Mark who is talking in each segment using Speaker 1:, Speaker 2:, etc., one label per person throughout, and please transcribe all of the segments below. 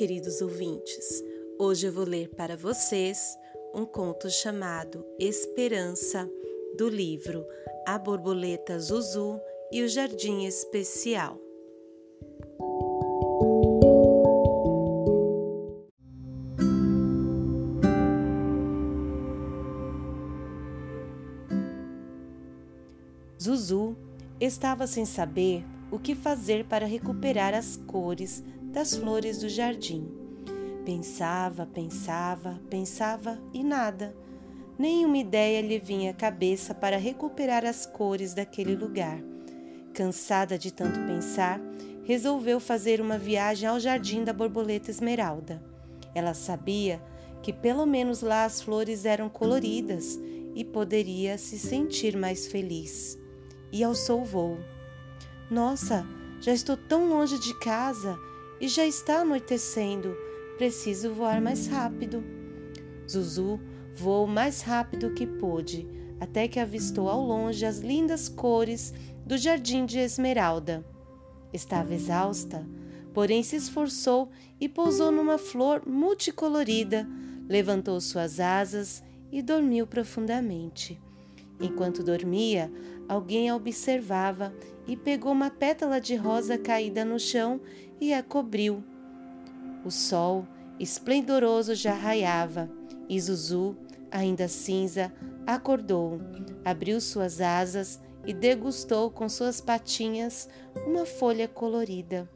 Speaker 1: queridos ouvintes. Hoje eu vou ler para vocês um conto chamado Esperança, do livro A Borboleta Zuzu e o Jardim Especial. Zuzu estava sem saber o que fazer para recuperar as cores das flores do jardim. Pensava, pensava, pensava e nada. Nenhuma ideia lhe vinha à cabeça para recuperar as cores daquele lugar. Cansada de tanto pensar, resolveu fazer uma viagem ao jardim da borboleta esmeralda. Ela sabia que pelo menos lá as flores eram coloridas e poderia se sentir mais feliz. E alçou o voo. Nossa, já estou tão longe de casa e já está anoitecendo. Preciso voar mais rápido. Zuzu voou mais rápido que pôde, até que avistou ao longe as lindas cores do jardim de esmeralda. Estava exausta, porém se esforçou e pousou numa flor multicolorida, levantou suas asas e dormiu profundamente. Enquanto dormia, alguém a observava e pegou uma pétala de rosa caída no chão e a cobriu. O sol esplendoroso já raiava e Zuzu, ainda cinza, acordou, abriu suas asas e degustou com suas patinhas uma folha colorida.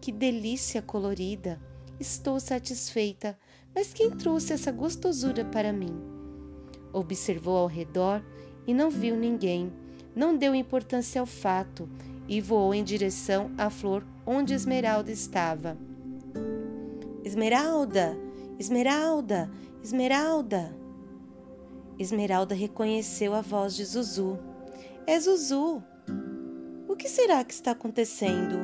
Speaker 1: Que delícia colorida! Estou satisfeita, mas quem trouxe essa gostosura para mim? Observou ao redor e não viu ninguém. Não deu importância ao fato e voou em direção à flor onde Esmeralda estava. Esmeralda! Esmeralda! Esmeralda! Esmeralda reconheceu a voz de Zuzu. É Zuzu! O que será que está acontecendo?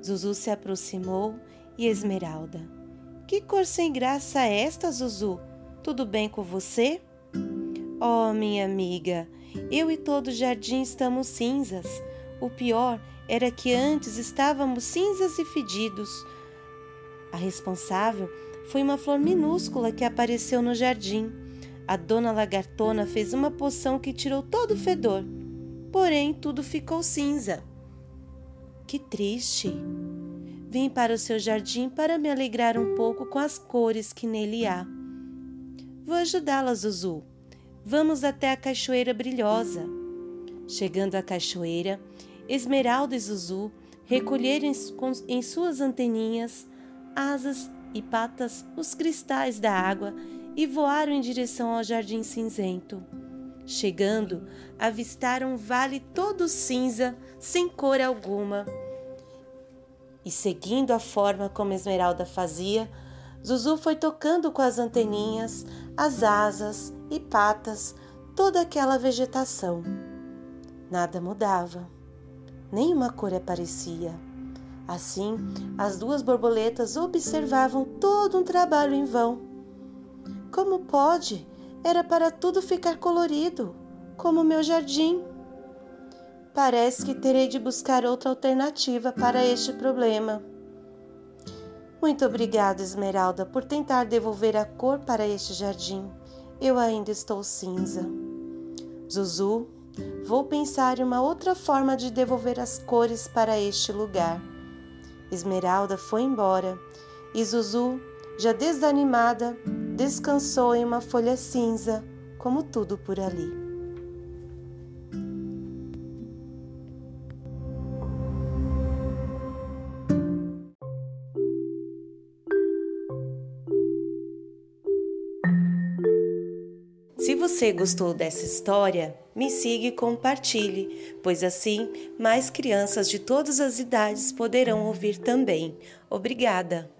Speaker 1: Zuzu se aproximou e Esmeralda. Que cor sem graça é esta, Zuzu? Tudo bem com você? Oh, minha amiga, eu e todo o jardim estamos cinzas. O pior era que antes estávamos cinzas e fedidos. A responsável foi uma flor minúscula que apareceu no jardim. A dona lagartona fez uma poção que tirou todo o fedor. Porém, tudo ficou cinza. Que triste! Vim para o seu jardim para me alegrar um pouco com as cores que nele há. Vou ajudá-la, Zuzu. Vamos até a cachoeira brilhosa. Chegando à cachoeira, Esmeralda e Zuzu recolheram em suas anteninhas, asas e patas os cristais da água e voaram em direção ao jardim cinzento. Chegando, avistaram um vale todo cinza, sem cor alguma. E seguindo a forma como Esmeralda fazia, Zuzu foi tocando com as anteninhas, as asas e patas toda aquela vegetação. Nada mudava nenhuma cor aparecia. Assim, as duas borboletas observavam todo um trabalho em vão. Como pode? Era para tudo ficar colorido, como o meu jardim. Parece que terei de buscar outra alternativa para este problema. Muito obrigada, Esmeralda, por tentar devolver a cor para este jardim. Eu ainda estou cinza. Zuzu Vou pensar em uma outra forma de devolver as cores para este lugar. Esmeralda foi embora e Zuzu, já desanimada, descansou em uma folha cinza, como tudo por ali. Se você gostou dessa história, me siga e compartilhe, pois assim mais crianças de todas as idades poderão ouvir também. Obrigada!